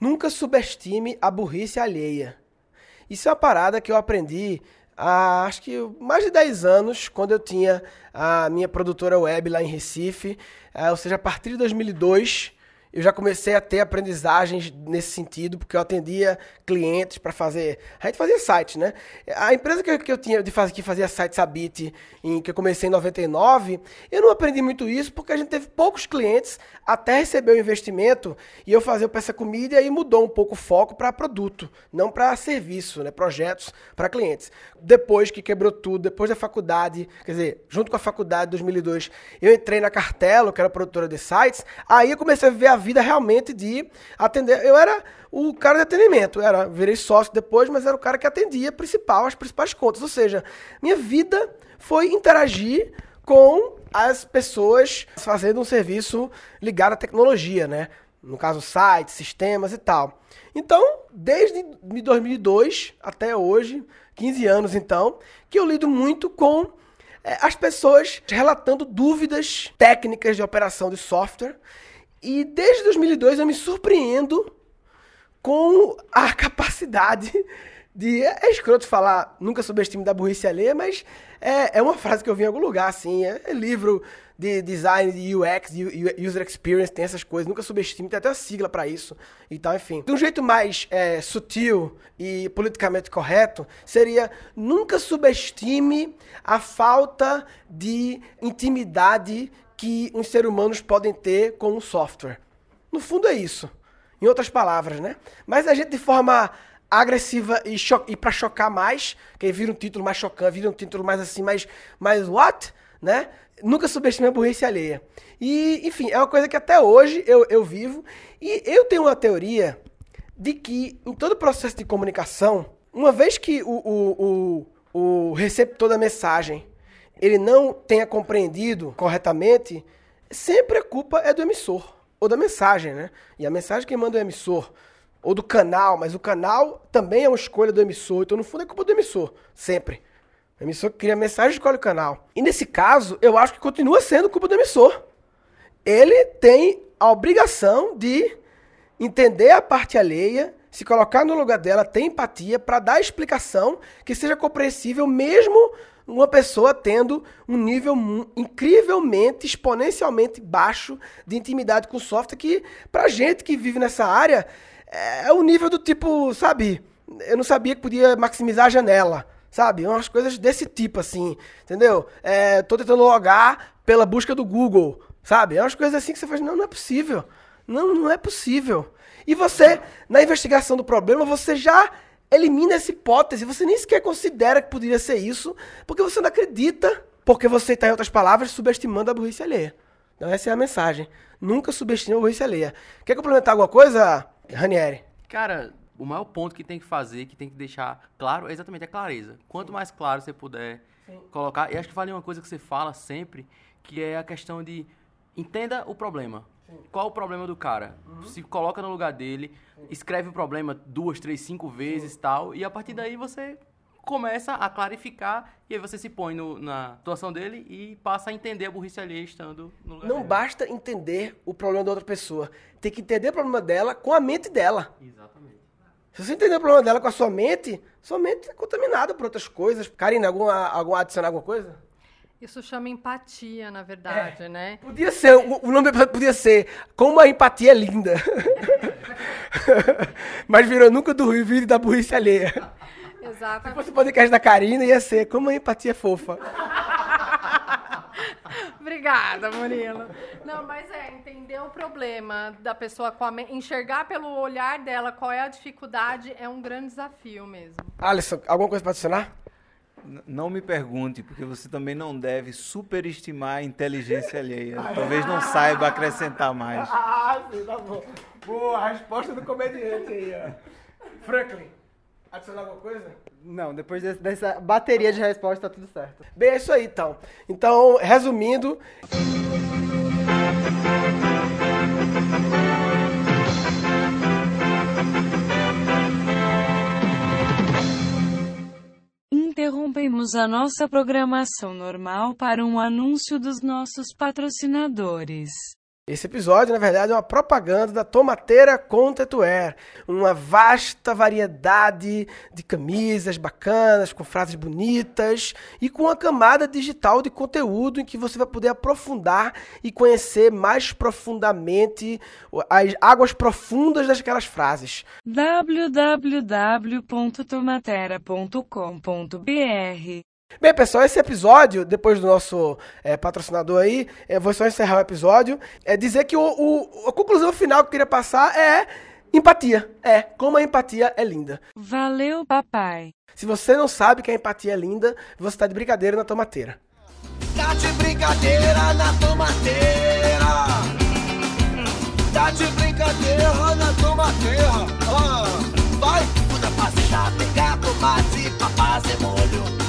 Nunca subestime a burrice alheia. Isso é uma parada que eu aprendi há acho que mais de 10 anos, quando eu tinha a minha produtora web lá em Recife, eh, ou seja, a partir de 2002 eu já comecei a ter aprendizagens nesse sentido, porque eu atendia clientes para fazer. A gente fazia site, né? A empresa que eu, que eu tinha de fazer, que fazia site Sabit, em que eu comecei em 99, eu não aprendi muito isso, porque a gente teve poucos clientes até receber o investimento e eu fazia o peça comida e mudou um pouco o foco para produto, não para serviço, né? Projetos para clientes. Depois que quebrou tudo, depois da faculdade, quer dizer, junto com a faculdade de 2002, eu entrei na Cartelo, que era produtora de sites, aí eu comecei a ver a vida realmente de atender. Eu era o cara de atendimento, era, virei sócio depois, mas era o cara que atendia principal, as principais contas. Ou seja, minha vida foi interagir com as pessoas fazendo um serviço ligado à tecnologia, né? No caso, sites, sistemas e tal. Então, desde 2002 até hoje, 15 anos então, que eu lido muito com é, as pessoas relatando dúvidas técnicas de operação de software e desde 2002 eu me surpreendo com a capacidade de. É escroto falar, nunca subestime da burrice alheia, mas é, é uma frase que eu vi em algum lugar, assim. É, é livro de design, de UX, de user experience, tem essas coisas. Nunca subestime, tem até uma sigla para isso e tal, enfim. De um jeito mais é, sutil e politicamente correto, seria nunca subestime a falta de intimidade que os seres humanos podem ter com o software. No fundo é isso. Em outras palavras, né? Mas a gente de forma agressiva e, e para chocar mais, que vira um título mais chocante, vira um título mais assim, mais, mais what? Né? Nunca subestime a burrice alheia. E, enfim, é uma coisa que até hoje eu, eu vivo. E eu tenho uma teoria de que em todo processo de comunicação, uma vez que o, o, o, o receptor da mensagem ele não tenha compreendido corretamente, sempre a culpa é do emissor, ou da mensagem, né? E a mensagem quem manda é o emissor, ou do canal, mas o canal também é uma escolha do emissor, então no fundo é culpa do emissor, sempre. O emissor cria a mensagem escolhe o canal. E nesse caso, eu acho que continua sendo culpa do emissor. Ele tem a obrigação de entender a parte alheia, se colocar no lugar dela, ter empatia para dar explicação que seja compreensível mesmo uma pessoa tendo um nível incrivelmente, exponencialmente baixo de intimidade com o software, que pra gente que vive nessa área, é o nível do tipo, sabe, eu não sabia que podia maximizar a janela, sabe? Umas coisas desse tipo, assim, entendeu? É, tô tentando logar pela busca do Google, sabe? É umas coisas assim que você faz, não, não é possível. Não, não é possível. E você, na investigação do problema, você já elimina essa hipótese. Você nem sequer considera que poderia ser isso, porque você não acredita, porque você está, em outras palavras, subestimando a burrice alheia. Então, essa é a mensagem. Nunca subestime a burrice alheia. Quer complementar alguma coisa, Ranieri? Cara, o maior ponto que tem que fazer, que tem que deixar claro, é exatamente a clareza. Quanto mais claro você puder Sim. colocar. E acho que vale uma coisa que você fala sempre, que é a questão de entenda o problema. Qual o problema do cara? Uhum. Se coloca no lugar dele, escreve o problema duas, três, cinco vezes tal, e a partir daí você começa a clarificar e aí você se põe no, na situação dele e passa a entender a burrice alheia estando no lugar Não dele. basta entender o problema da outra pessoa. Tem que entender o problema dela com a mente dela. Exatamente. Se você entender o problema dela com a sua mente, sua mente é contaminada por outras coisas. Karina, alguma, algum adicionar alguma coisa? Isso chama empatia, na verdade, é. né? Podia ser, o, o nome do episódio podia ser Como a Empatia é Linda. Mas virou Nunca do Rio da burrice alheia. Exato. Se fosse o podcast da Karina, ia ser Como a Empatia é Fofa. Obrigada, Murilo. Não, mas é entender o problema da pessoa, com a, enxergar pelo olhar dela qual é a dificuldade, é um grande desafio mesmo. Alisson, alguma coisa para adicionar? Não me pergunte, porque você também não deve superestimar a inteligência alheia. Talvez não saiba acrescentar mais. Ah, sim, tá bom. Boa, a resposta do comediante aí, ó. Franklin, adicionar alguma coisa? Não, depois desse, dessa bateria de respostas tá tudo certo. Bem, é isso aí então. Então, resumindo. interrompemos a nossa programação normal para um anúncio dos nossos patrocinadores. Esse episódio, na verdade, é uma propaganda da Tomateira Contetuer, uma vasta variedade de camisas bacanas, com frases bonitas e com uma camada digital de conteúdo em que você vai poder aprofundar e conhecer mais profundamente as águas profundas daquelas frases. www.tomatera.com.br Bem, pessoal, esse episódio, depois do nosso é, patrocinador aí, eu vou só encerrar o episódio, é dizer que o, o- a conclusão final que eu queria passar é empatia. É, como a empatia é linda. Valeu, papai. Se você não sabe que a empatia é linda, você tá de brincadeira na tomateira. Tá de brincadeira na tomateira. Tá de brincadeira na tomateira. Ah, vai, muda pra pegar tomate pra fazer molho.